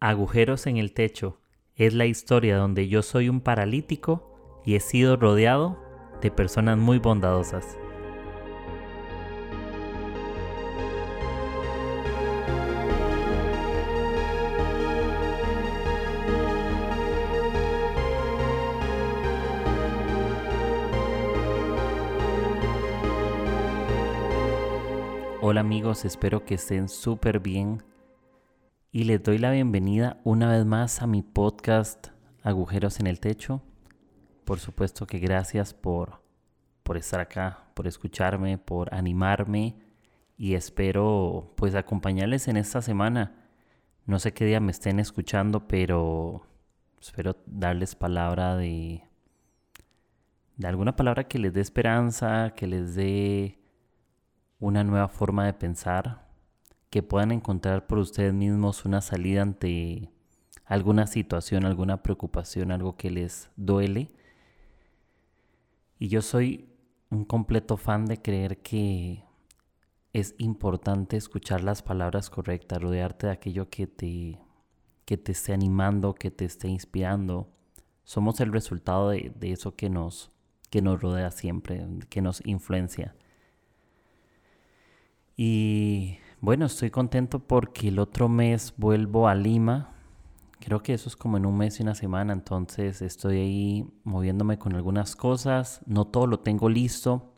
Agujeros en el techo es la historia donde yo soy un paralítico y he sido rodeado de personas muy bondadosas. Hola amigos, espero que estén súper bien y les doy la bienvenida una vez más a mi podcast Agujeros en el Techo. Por supuesto que gracias por, por estar acá, por escucharme, por animarme y espero pues acompañarles en esta semana. No sé qué día me estén escuchando, pero espero darles palabra de, de alguna palabra que les dé esperanza, que les dé una nueva forma de pensar que puedan encontrar por ustedes mismos una salida ante alguna situación, alguna preocupación, algo que les duele. Y yo soy un completo fan de creer que es importante escuchar las palabras correctas, rodearte de aquello que te, que te esté animando, que te esté inspirando. Somos el resultado de, de eso que nos, que nos rodea siempre, que nos influencia. Y bueno, estoy contento porque el otro mes vuelvo a Lima. Creo que eso es como en un mes y una semana, entonces estoy ahí moviéndome con algunas cosas. No todo lo tengo listo,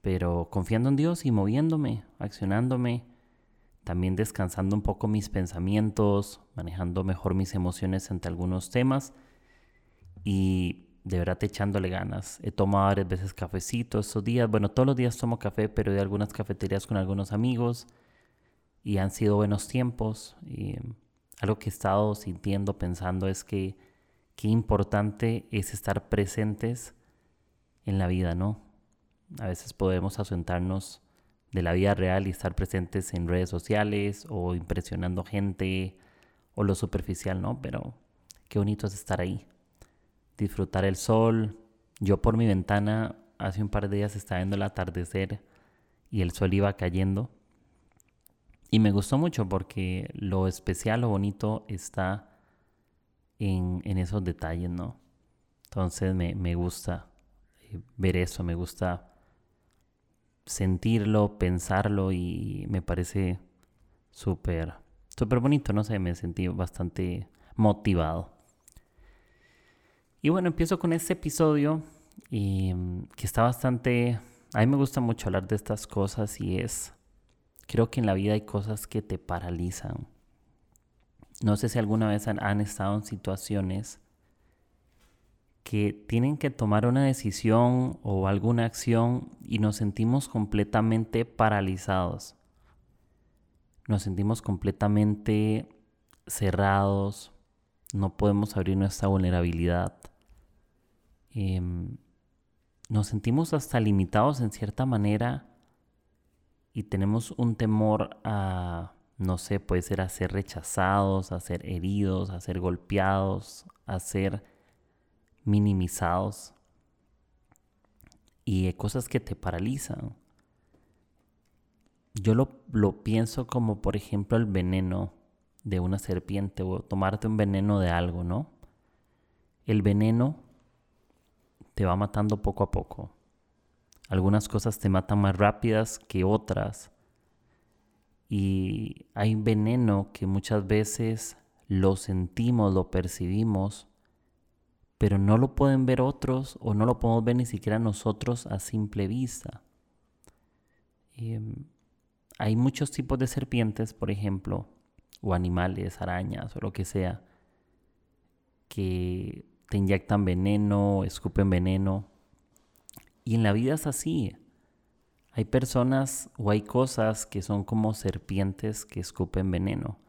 pero confiando en Dios y moviéndome, accionándome. También descansando un poco mis pensamientos, manejando mejor mis emociones ante algunos temas y de verdad echándole ganas. He tomado varias veces cafecito estos días. Bueno, todos los días tomo café, pero de algunas cafeterías con algunos amigos y han sido buenos tiempos. Y algo que he estado sintiendo, pensando es que qué importante es estar presentes en la vida, ¿no? A veces podemos asentarnos de la vida real y estar presentes en redes sociales o impresionando gente o lo superficial, ¿no? Pero qué bonito es estar ahí, disfrutar el sol. Yo por mi ventana hace un par de días estaba viendo el atardecer y el sol iba cayendo y me gustó mucho porque lo especial, lo bonito está en, esos detalles, ¿no? Entonces me, me gusta eh, ver eso, me gusta sentirlo, pensarlo y me parece súper, súper bonito, no sé, me sentí bastante motivado. Y bueno, empiezo con este episodio y, mm, que está bastante, a mí me gusta mucho hablar de estas cosas y es Creo que en la vida hay cosas que te paralizan. No sé si alguna vez han, estado en situaciones que tienen que tomar una decisión o alguna acción y nos sentimos completamente paralizados. Nos sentimos completamente cerrados, no podemos abrir nuestra vulnerabilidad. Em, nos sentimos hasta limitados en cierta manera y tenemos un temor a, no sé, puede ser a ser rechazados, a ser heridos, a ser golpeados, a ser minimizados y cosas que te paralizan. Yo lo, lo, pienso como, por ejemplo, el veneno de una serpiente o tomarte un veneno de algo, ¿no? El veneno te va matando poco a poco. Algunas cosas te matan más rápidas que otras. Y hay veneno que muchas veces lo sentimos, lo percibimos, pero no lo pueden ver otros o no lo podemos ver ni siquiera nosotros a simple vista. Em, hay muchos tipos de serpientes, por ejemplo, o animales, arañas o lo que sea, que te inyectan veneno, escupen veneno y en la vida es así. Hay personas o hay cosas que son como serpientes que escupen veneno.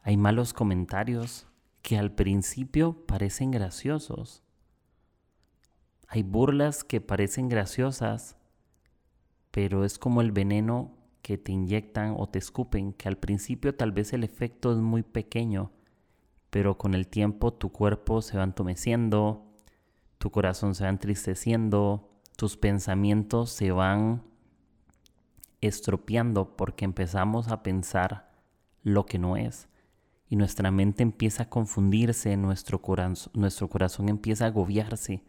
Hay malos comentarios que al principio parecen graciosos. Hay burlas que parecen graciosas, pero es como el veneno que te inyectan o te escupen, que al principio tal vez el efecto es muy pequeño, pero con el tiempo tu cuerpo se va entumeciendo, tu corazón se va entristeciendo, tus pensamientos se van estropeando porque empezamos a pensar lo que no es. y nuestra mente empieza a confundirse, nuestro, corazón, nuestro corazón empieza a agobiarse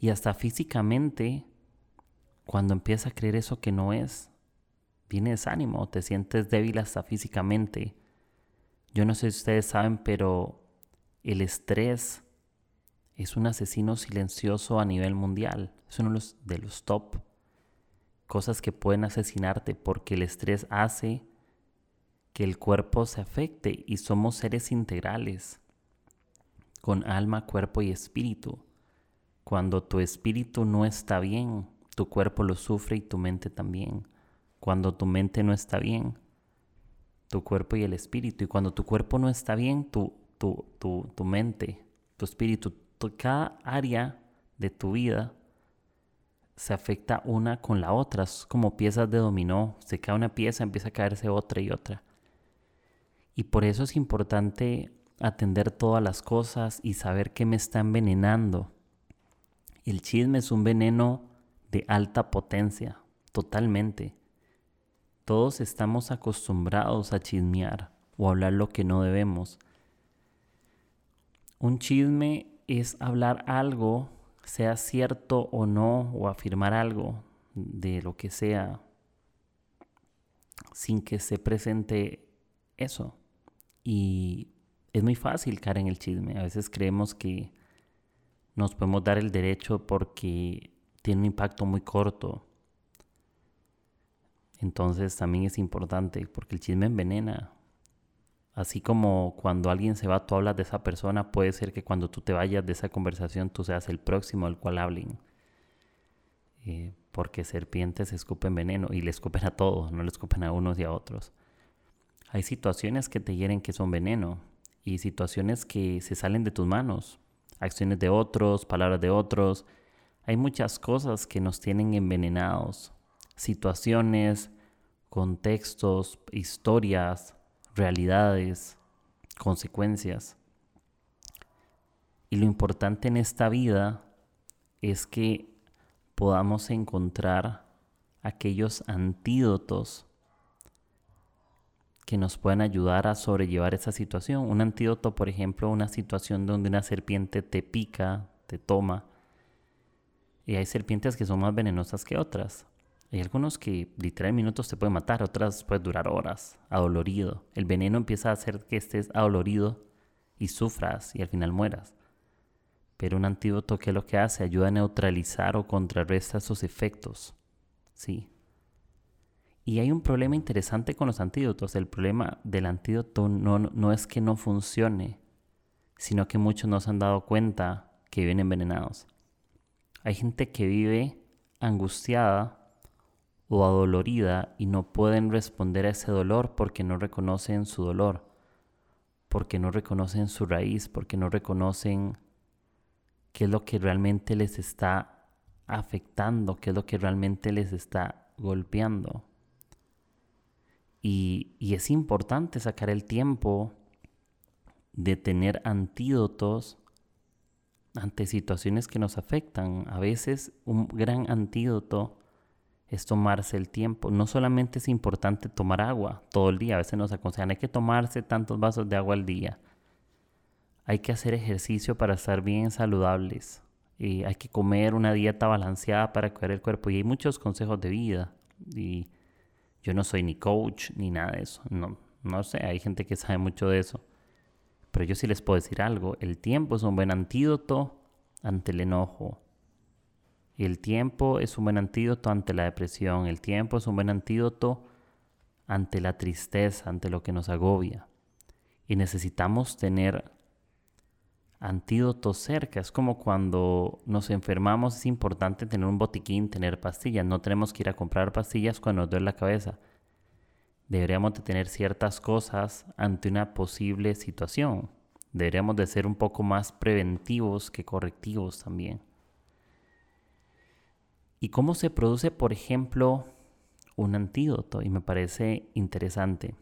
y hasta físicamente, cuando empieza a creer eso que no es, viene desánimo, te sientes débil hasta físicamente. Yo no sé si ustedes saben, pero el estrés es un asesino silencioso a nivel mundial. Es uno de los, de los top cosas que pueden asesinarte porque el estrés hace que el cuerpo se afecte y somos seres integrales con alma, cuerpo y espíritu. Cuando tu espíritu no está bien, tu cuerpo lo sufre y tu mente también. Cuando tu mente no está bien, tu cuerpo y el espíritu. Y cuando tu cuerpo no está bien, tu, tu, tu, tu mente, tu espíritu, cada área de tu vida se afecta una con la otra. Es como piezas de dominó. Se cae una pieza, empieza a caerse otra y otra. Y por eso es importante atender todas las cosas y saber qué me está envenenando. El chisme es un veneno de alta potencia, totalmente. Todos estamos acostumbrados a chismear o hablar lo que no debemos. Un chisme es hablar algo, sea cierto o no, o afirmar algo de lo que sea, sin que se presente eso. Y es muy fácil caer en el chisme. A veces creemos que nos podemos dar el derecho porque tiene un impacto muy corto. Entonces también es importante porque el chisme envenena. Así como cuando alguien se va, tú hablas de esa persona, puede ser que cuando tú te vayas de esa conversación tú seas el próximo al cual hablen. Eh, porque serpientes escupen veneno y le escupen a todos, no le escupen a unos y a otros. Hay situaciones que te hieren que son veneno y situaciones que se salen de tus manos acciones de otros, palabras de otros. Hay muchas cosas que nos tienen envenenados, situaciones, contextos, historias, realidades, consecuencias. Y lo importante en esta vida es que podamos encontrar aquellos antídotos que nos puedan ayudar a sobrellevar esa situación. Un antídoto, por ejemplo, una situación donde una serpiente te pica, te toma. Y hay serpientes que son más venenosas que otras. Hay algunos que literal minutos te pueden matar, otras pueden durar horas, adolorido. El veneno empieza a hacer que estés adolorido y sufras y al final mueras. Pero un antídoto, ¿qué es lo que hace? Ayuda a neutralizar o contrarresta esos efectos. Sí. Y hay un problema interesante con los antídotos. El problema del antídoto no, no es que no funcione, sino que muchos no se han dado cuenta que viven envenenados. Hay gente que vive angustiada o adolorida y no pueden responder a ese dolor porque no reconocen su dolor, porque no reconocen su raíz, porque no reconocen qué es lo que realmente les está afectando, qué es lo que realmente les está golpeando. Y, es importante sacar el tiempo de tener antídotos ante situaciones que nos afectan. A veces un gran antídoto es tomarse el tiempo. No solamente es importante tomar agua todo el día, a veces nos aconsejan hay que tomarse tantos vasos de agua al día. Hay que hacer ejercicio para estar bien saludables. Y hay que comer una dieta balanceada para cuidar el cuerpo. Y hay muchos consejos de vida. Y yo no soy ni coach ni nada de eso. No, no sé, hay gente que sabe mucho de eso. Pero yo sí les puedo decir algo. El tiempo es un buen antídoto ante el enojo. El tiempo es un buen antídoto ante la depresión. El tiempo es un buen antídoto ante la tristeza, ante lo que nos agobia. Y necesitamos tener antídotos cerca. Es como cuando nos enfermamos, es importante tener un botiquín, tener pastillas. No tenemos que ir a comprar pastillas cuando nos duele la cabeza. Deberíamos de tener ciertas cosas ante una posible situación. Deberíamos de ser un poco más preventivos que correctivos también. ¿Y cómo se produce, por ejemplo, un antídoto? Y me parece interesante.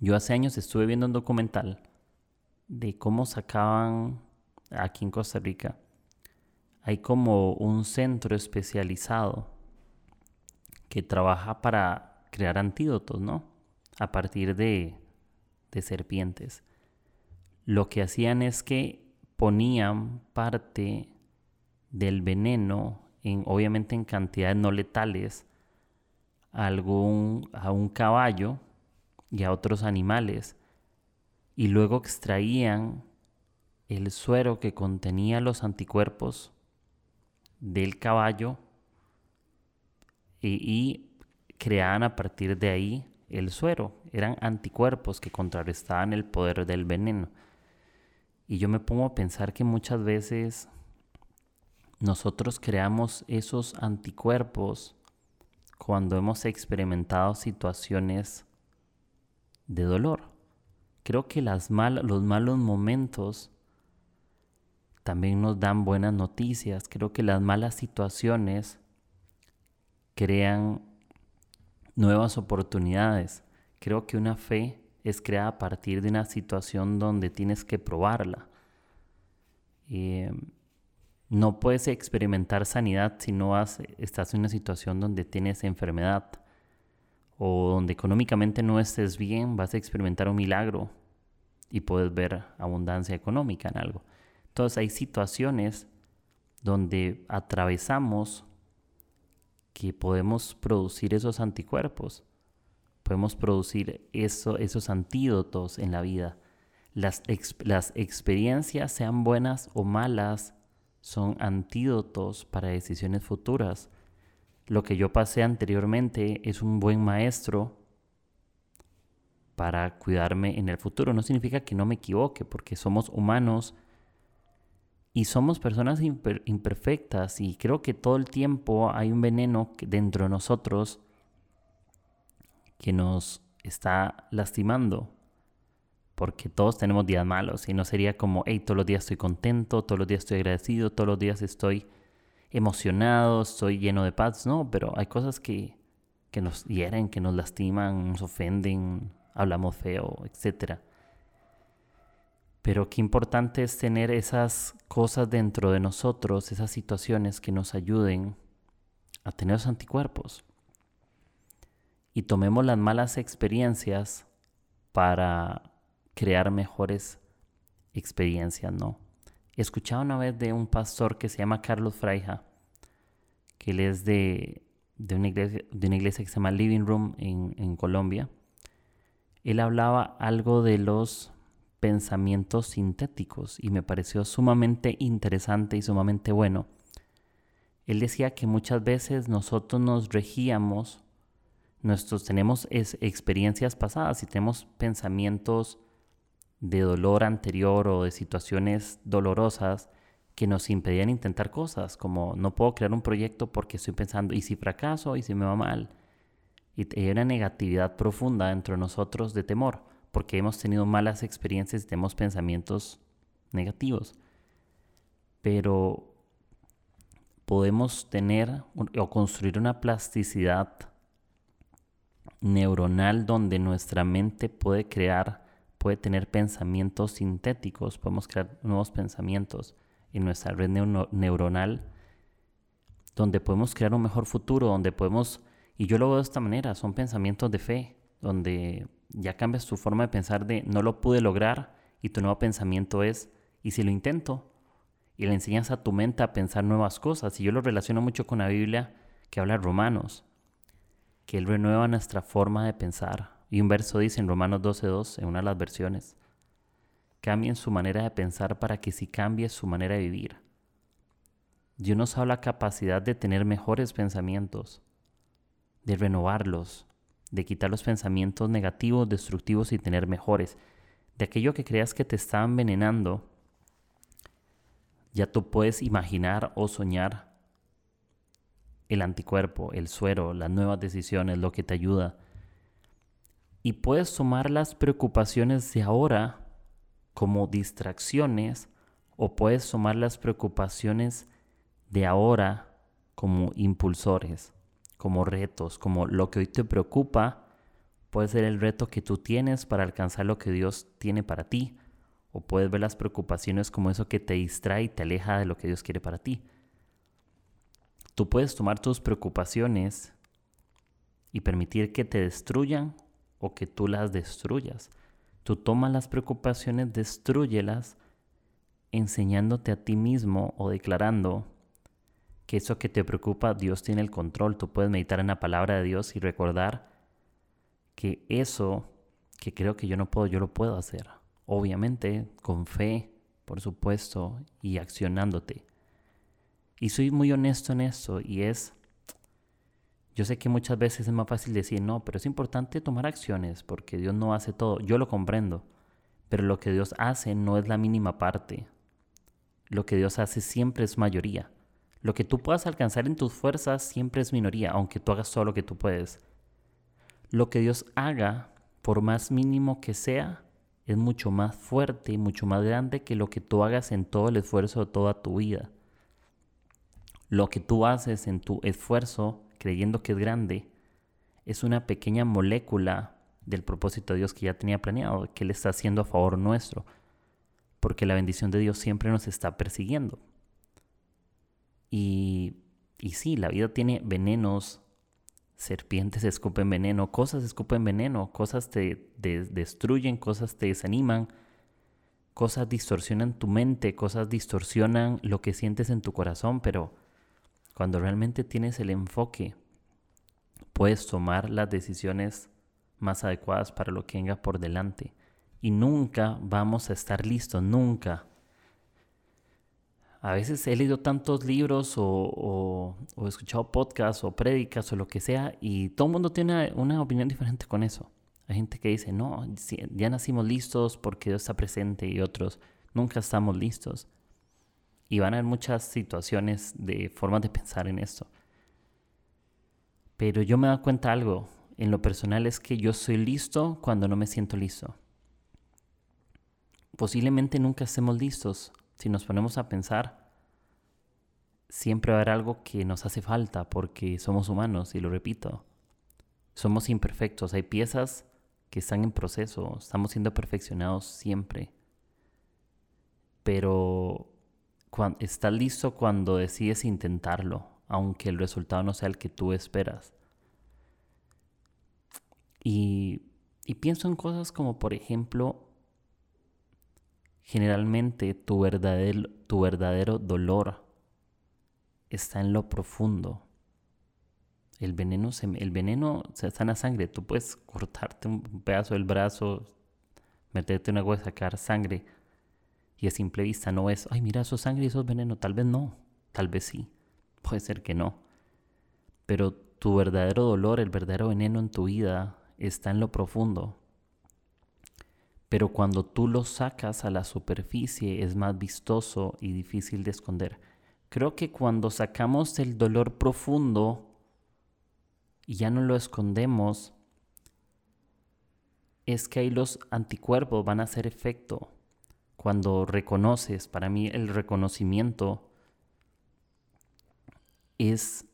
Yo hace años estuve viendo un documental de cómo sacaban aquí en Costa Rica. Hay como un centro especializado que trabaja para crear antídotos, ¿no? A partir de, de serpientes. Lo que hacían es que ponían parte del veneno, en, obviamente en cantidades no letales, a, algún, a un caballo y a otros animales, y luego extraían el suero que contenía los anticuerpos del caballo y, creaban a partir de ahí el suero. Eran anticuerpos que contrarrestaban el poder del veneno. Y yo me pongo a pensar que muchas veces nosotros creamos esos anticuerpos cuando hemos experimentado situaciones de dolor. Creo que los malos momentos también nos dan buenas noticias. Creo que las malas situaciones crean nuevas oportunidades. Creo que una fe es creada a partir de una situación donde tienes que probarla. Eh, no puedes experimentar sanidad si no estás en una situación donde tienes enfermedad o donde económicamente no estés bien, vas a experimentar un milagro y puedes ver abundancia económica en algo. Entonces hay situaciones donde atravesamos que podemos producir esos anticuerpos, podemos producir eso, esos antídotos en la vida. Las experiencias, sean buenas o malas, son antídotos para decisiones futuras. Lo que yo pasé anteriormente es un buen maestro para cuidarme en el futuro. No significa que no me equivoque, porque somos humanos y somos personas imperfectas y creo que todo el tiempo hay un veneno dentro de nosotros que nos está lastimando. Porque todos tenemos días malos y no sería como, hey, todos los días estoy contento, todos los días estoy agradecido, todos los días estoy emocionado, estoy lleno de paz. No, pero hay cosas que, que nos hieren, que nos lastiman, nos ofenden, hablamos feo, etcétera. Pero qué importante es tener esas cosas dentro de nosotros, esas situaciones que nos ayuden a tener los anticuerpos. Y tomemos las malas experiencias para crear mejores experiencias, ¿no? Escuchaba una vez de un pastor que se llama Carlos Fraija, que él es de, una, iglesia, de una iglesia que se llama Living Room en, en Colombia. Él hablaba algo de los pensamientos sintéticos y me pareció sumamente interesante y sumamente bueno. Él decía que muchas veces nosotros nos regíamos, nuestros tenemos experiencias pasadas y tenemos pensamientos de dolor anterior o de situaciones dolorosas que nos impedían intentar cosas, como no puedo crear un proyecto porque estoy pensando, ¿y si fracaso? ¿y si me va mal? Y hay una negatividad profunda dentro de nosotros de temor porque hemos tenido malas experiencias y tenemos pensamientos negativos. Pero podemos tener o construir una plasticidad neuronal donde nuestra mente puede crear, puede tener pensamientos sintéticos, podemos crear nuevos pensamientos en nuestra red neuronal, donde podemos crear un mejor futuro, donde podemos, y yo lo veo de esta manera, son pensamientos de fe, donde ya cambias tu forma de pensar de no lo pude lograr y tu nuevo pensamiento es, ¿y si lo intento? Y le enseñas a tu mente a pensar nuevas cosas. Y yo lo relaciono mucho con la Biblia que habla de Romanos, que Él renueva nuestra forma de pensar. Y un verso dice en Romanos 12.2, en una de las versiones, cambien su manera de pensar para que si cambie su manera de vivir. Dios nos habla la capacidad de tener mejores pensamientos, de renovarlos, de quitar los pensamientos negativos, destructivos y tener mejores. De aquello que creas que te está envenenando, ya tú puedes imaginar o soñar el anticuerpo, el suero, las nuevas decisiones, lo que te ayuda. Y puedes tomar las preocupaciones de ahora como distracciones o puedes tomar las preocupaciones de ahora como impulsores como retos, como lo que hoy te preocupa, puede ser el reto que tú tienes para alcanzar lo que Dios tiene para ti. O puedes ver las preocupaciones como eso que te distrae y te aleja de lo que Dios quiere para ti. Tú puedes tomar tus preocupaciones y permitir que te destruyan o que tú las destruyas. Tú tomas las preocupaciones, destruyelas, enseñándote a ti mismo o declarando que eso que te preocupa, Dios tiene el control. Tú puedes meditar en la palabra de Dios y recordar que eso que creo que yo no puedo, yo lo puedo hacer. Obviamente, con fe, por supuesto, y accionándote. Y soy muy honesto en esto y es, yo sé que muchas veces es más fácil decir no, pero es importante tomar acciones porque Dios no hace todo. Yo lo comprendo, pero lo que Dios hace no es la mínima parte. Lo que Dios hace siempre es mayoría. Lo que tú puedas alcanzar en tus fuerzas siempre es minoría, aunque tú hagas todo lo que tú puedes. Lo que Dios haga, por más mínimo que sea, es mucho más fuerte y mucho más grande que lo que tú hagas en todo el esfuerzo de toda tu vida. Lo que tú haces en tu esfuerzo, creyendo que es grande, es una pequeña molécula del propósito de Dios que ya tenía planeado, que Él está haciendo a favor nuestro, porque la bendición de Dios siempre nos está persiguiendo. Y, y sí, la vida tiene venenos, serpientes escupen veneno, cosas escupen veneno, cosas te destruyen, cosas te desaniman, cosas distorsionan tu mente, cosas distorsionan lo que sientes en tu corazón, pero cuando realmente tienes el enfoque, puedes tomar las decisiones más adecuadas para lo que venga por delante. Y nunca vamos a estar listos, nunca a veces he leído tantos libros o, o, escuchado podcasts o prédicas o lo que sea y todo el mundo tiene una, opinión diferente con eso. Hay gente que dice, no, ya nacimos listos porque Dios está presente y otros, nunca estamos listos. Y van a haber muchas situaciones de formas de pensar en esto. Pero yo me doy cuenta algo, en lo personal es que yo soy listo cuando no me siento listo. Posiblemente nunca estemos listos si nos ponemos a pensar, siempre va a haber algo que nos hace falta porque somos humanos, y lo repito, somos imperfectos, hay piezas que están en proceso, estamos siendo perfeccionados siempre. Pero cuando, estás listo cuando decides intentarlo, aunque el resultado no sea el que tú esperas. Y, pienso en cosas como, por ejemplo, Generalmente tu verdadero, tu verdadero dolor está en lo profundo. El veneno, se, el veneno está en la sangre. Tú puedes cortarte un pedazo del brazo, meterte una y sacar sangre. Y a simple vista no es, ay, mira, eso es sangre y eso es veneno. Tal vez no, tal vez sí. Puede ser que no. Pero tu verdadero dolor, el verdadero veneno en tu vida está en lo profundo. Pero cuando tú lo sacas a la superficie es más vistoso y difícil de esconder. Creo que cuando sacamos el dolor profundo y ya no lo escondemos, es que ahí los anticuerpos van a hacer efecto. Cuando reconoces, para mí el reconocimiento es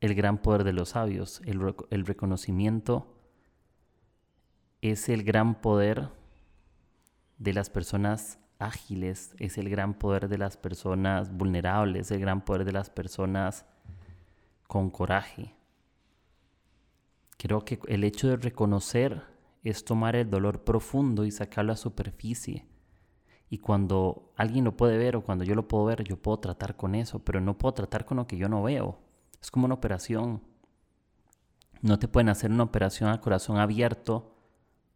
el gran poder de los sabios. El, reconocimiento es el gran poder de las personas ágiles, es el gran poder de las personas vulnerables, el gran poder de las personas con coraje. Creo que el hecho de reconocer es tomar el dolor profundo y sacarlo a superficie. Y cuando alguien lo puede ver o cuando yo lo puedo ver, yo puedo tratar con eso, pero no puedo tratar con lo que yo no veo. Es como una operación. No te pueden hacer una operación a corazón abierto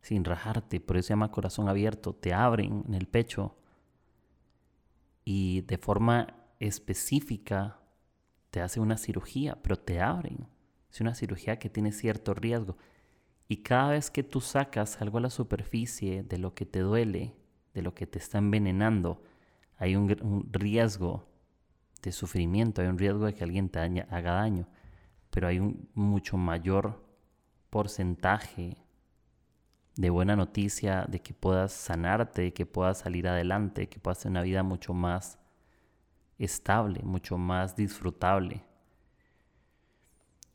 sin rajarte, por eso se llama corazón abierto, te abren en el pecho y de forma específica te hace una cirugía, pero te abren. Es una cirugía que tiene cierto riesgo. Y cada vez que tú sacas algo a la superficie de lo que te duele, de lo que te está envenenando, hay un, riesgo de sufrimiento, hay un riesgo de que alguien te haga daño, pero hay un mucho mayor porcentaje de buena noticia, de que puedas sanarte, de que puedas salir adelante, que puedas tener una vida mucho más estable, mucho más disfrutable.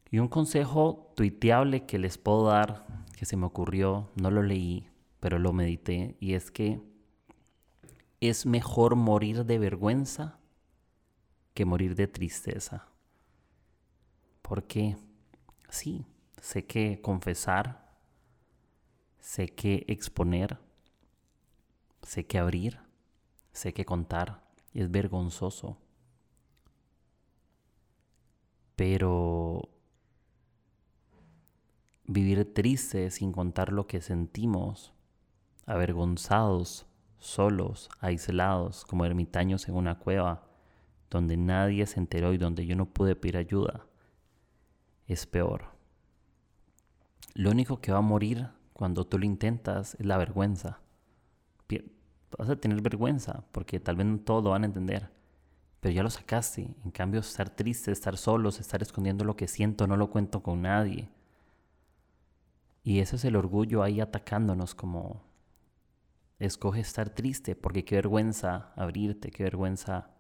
Y un consejo tuiteable que les puedo dar, que se me ocurrió, no lo leí, pero lo medité, y es que es mejor morir de vergüenza que morir de tristeza. Porque sí, sé que confesar sé que exponer sé que abrir, sé que contar, es vergonzoso. Pero vivir triste sin contar lo que sentimos, avergonzados, solos, aislados, como ermitaños en una cueva, donde nadie se enteró y donde yo no pude pedir ayuda, es peor. Lo único que va a morir cuando tú lo intentas es la vergüenza. Vas a tener vergüenza porque tal vez no todo lo van a entender, pero ya lo sacaste. En cambio, estar triste, estar solos, estar escondiendo lo que siento, no lo cuento con nadie. Y eso es el orgullo ahí atacándonos como escoge estar triste porque qué vergüenza abrirte, qué vergüenza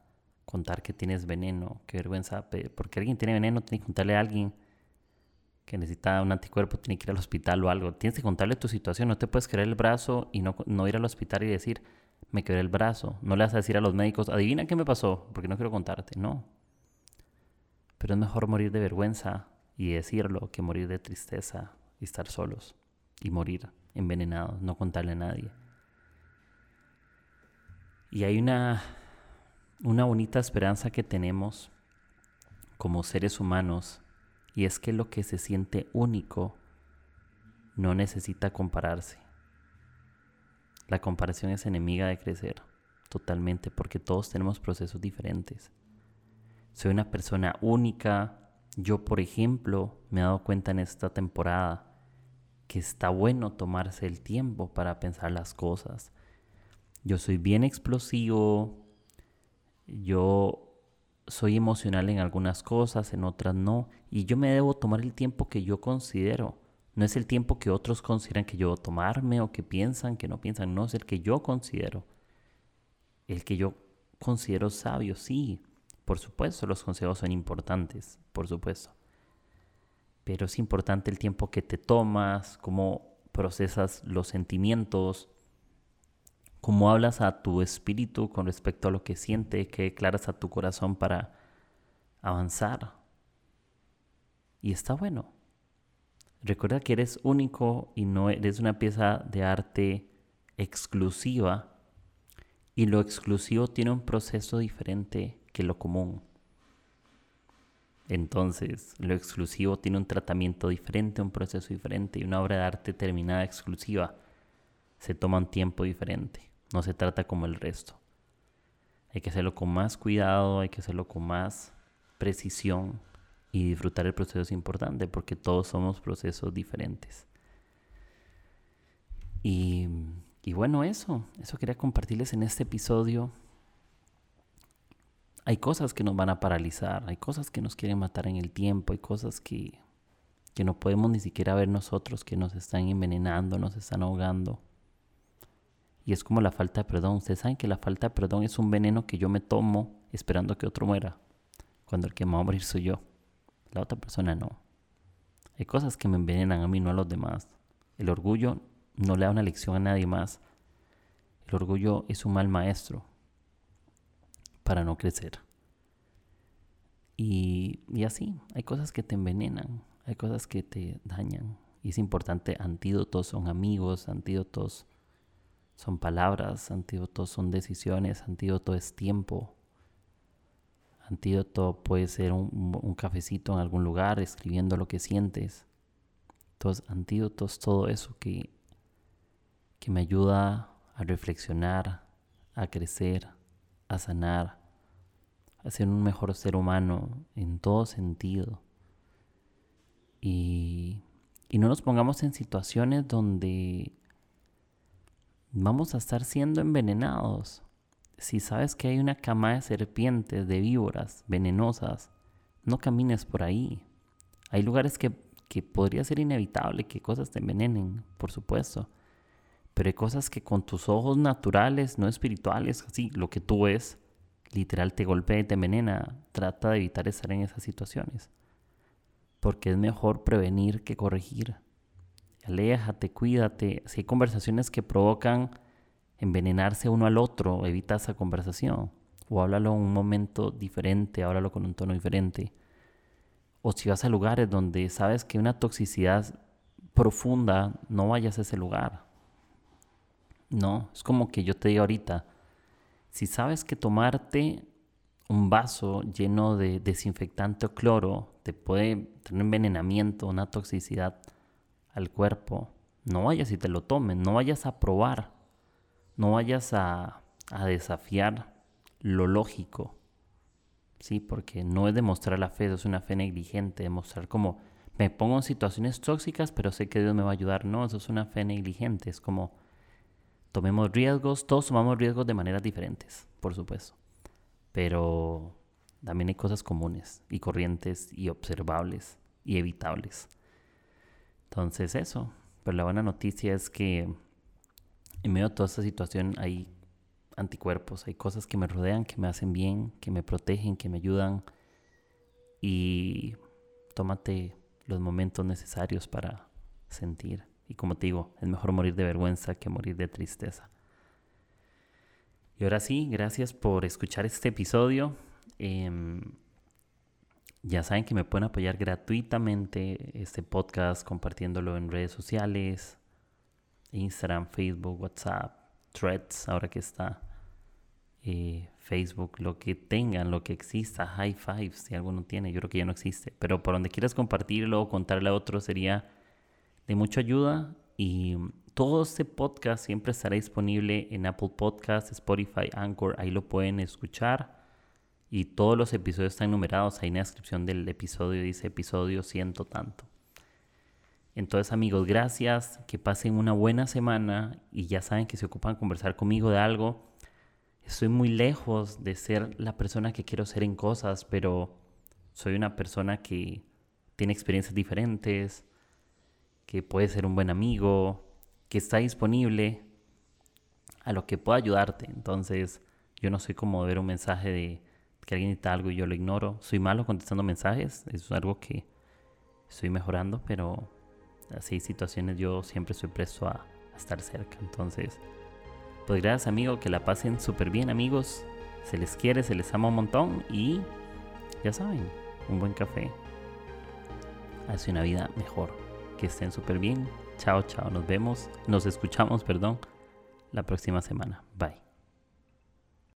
contar que tienes veneno, qué vergüenza, porque alguien tiene veneno, tiene que contarle a alguien que necesita un anticuerpo, tiene que ir al hospital o algo. Tienes que contarle tu situación, no te puedes quebrar el brazo y no, no ir al hospital y decir, me quebré el brazo. No le vas a decir a los médicos, adivina qué me pasó, porque no quiero contarte, no. Pero es mejor morir de vergüenza y decirlo que morir de tristeza y estar solos y morir envenenados, no contarle a nadie. Y hay una, una bonita esperanza que tenemos como seres humanos y es que lo que se siente único no necesita compararse. La comparación es enemiga de crecer, totalmente, porque todos tenemos procesos diferentes. Soy una persona única. Yo, por ejemplo, me he dado cuenta en esta temporada que está bueno tomarse el tiempo para pensar las cosas. Yo soy bien explosivo, yo soy emocional en algunas cosas, en otras no, y yo me debo tomar el tiempo que yo considero. No es el tiempo que otros consideran que yo debo tomarme o que piensan que no piensan, no, es el que yo considero. El que yo considero sabio, sí, por supuesto, los consejos son importantes, por supuesto. Pero es importante el tiempo que te tomas, cómo procesas los sentimientos, cómo hablas a tu espíritu con respecto a lo que siente, qué declaras a tu corazón para avanzar. Y está bueno. Recuerda que eres único y no eres una pieza de arte exclusiva y lo exclusivo tiene un proceso diferente que lo común. Entonces, lo exclusivo tiene un tratamiento diferente, un proceso diferente y una obra de arte terminada exclusiva se toma un tiempo diferente no se trata como el resto. Hay que hacerlo con más cuidado, hay que hacerlo con más precisión y disfrutar el proceso es importante porque todos somos procesos diferentes. Y, y bueno, eso, eso quería compartirles en este episodio. Hay cosas que nos van a paralizar, hay cosas que nos quieren matar en el tiempo, hay cosas que, que no podemos ni siquiera ver nosotros, que nos están envenenando, nos están ahogando. Y es como la falta de perdón. Ustedes saben que la falta de perdón es un veneno que yo me tomo esperando que otro muera. Cuando el que me va a morir soy yo. La otra persona no. Hay cosas que me envenenan a mí, no a los demás. El orgullo no le da una lección a nadie más. El orgullo es un mal maestro para no crecer. Y, y así, hay cosas que te envenenan, hay cosas que te dañan. Y es importante, antídotos son amigos, antídotos son palabras, antídoto son decisiones, antídoto es tiempo. Antídoto puede ser un, cafecito en algún lugar escribiendo lo que sientes. Entonces, antídotos, todo eso que, que me ayuda a reflexionar, a crecer, a sanar, a ser un mejor ser humano en todo sentido. Y, y no nos pongamos en situaciones donde vamos a estar siendo envenenados. Si sabes que hay una cama de serpientes, de víboras venenosas, no camines por ahí. Hay lugares que, que podría ser inevitable que cosas te envenenen, por supuesto. Pero hay cosas que con tus ojos naturales, no espirituales, así, lo que tú ves, literal te golpea y te envenena. Trata de evitar estar en esas situaciones. Porque es mejor prevenir que corregir aléjate, cuídate. Si hay conversaciones que provocan envenenarse uno al otro, evita esa conversación. O háblalo en un momento diferente, háblalo con un tono diferente. O si vas a lugares donde sabes que hay una toxicidad profunda, no vayas a ese lugar. No, es como que yo te digo ahorita, si sabes que tomarte un vaso lleno de desinfectante o cloro te puede tener envenenamiento, una toxicidad al cuerpo, no vayas y te lo tomes, no vayas a probar, no vayas a, a desafiar lo lógico, ¿sí? Porque no es demostrar la fe, es una fe negligente, demostrar como me pongo en situaciones tóxicas, pero sé que Dios me va a ayudar. No, eso es una fe negligente, es como tomemos riesgos, todos tomamos riesgos de maneras diferentes, por supuesto, pero también hay cosas comunes y corrientes y observables y evitables. Entonces eso, pero la buena noticia es que en medio de toda esta situación hay anticuerpos, hay cosas que me rodean, que me hacen bien, que me protegen, que me ayudan. Y tómate los momentos necesarios para sentir. Y como te digo, es mejor morir de vergüenza que morir de tristeza. Y ahora sí, gracias por escuchar este episodio. Em, ya saben que me pueden apoyar gratuitamente este podcast compartiéndolo en redes sociales, Instagram, Facebook, WhatsApp, Threads, ahora que está eh, Facebook, lo que tengan, lo que exista, High Fives, si alguno tiene, yo creo que ya no existe, pero por donde quieras compartirlo o contarle a otro sería de mucha ayuda y todo este podcast siempre estará disponible en Apple Podcasts, Spotify, Anchor, ahí lo pueden escuchar y todos los episodios están numerados, en la descripción del episodio dice episodio ciento tanto. Entonces amigos, gracias, que pasen una buena semana y ya saben que se ocupan conversar conmigo de algo. Estoy muy lejos de ser la persona que quiero ser en cosas, pero soy una persona que tiene experiencias diferentes, que puede ser un buen amigo, que está disponible a lo que pueda ayudarte. Entonces, yo no soy como ver un mensaje de que alguien necesita algo y yo lo ignoro. Soy malo contestando mensajes, es algo que estoy mejorando, pero así situaciones yo siempre estoy presto a, estar cerca. Entonces, pues gracias amigo, que la pasen súper bien amigos. Se les quiere, se les ama un montón y ya saben, un buen café hace una vida mejor. Que estén súper bien. Chao, chao. Nos vemos, nos escuchamos, perdón, la próxima semana.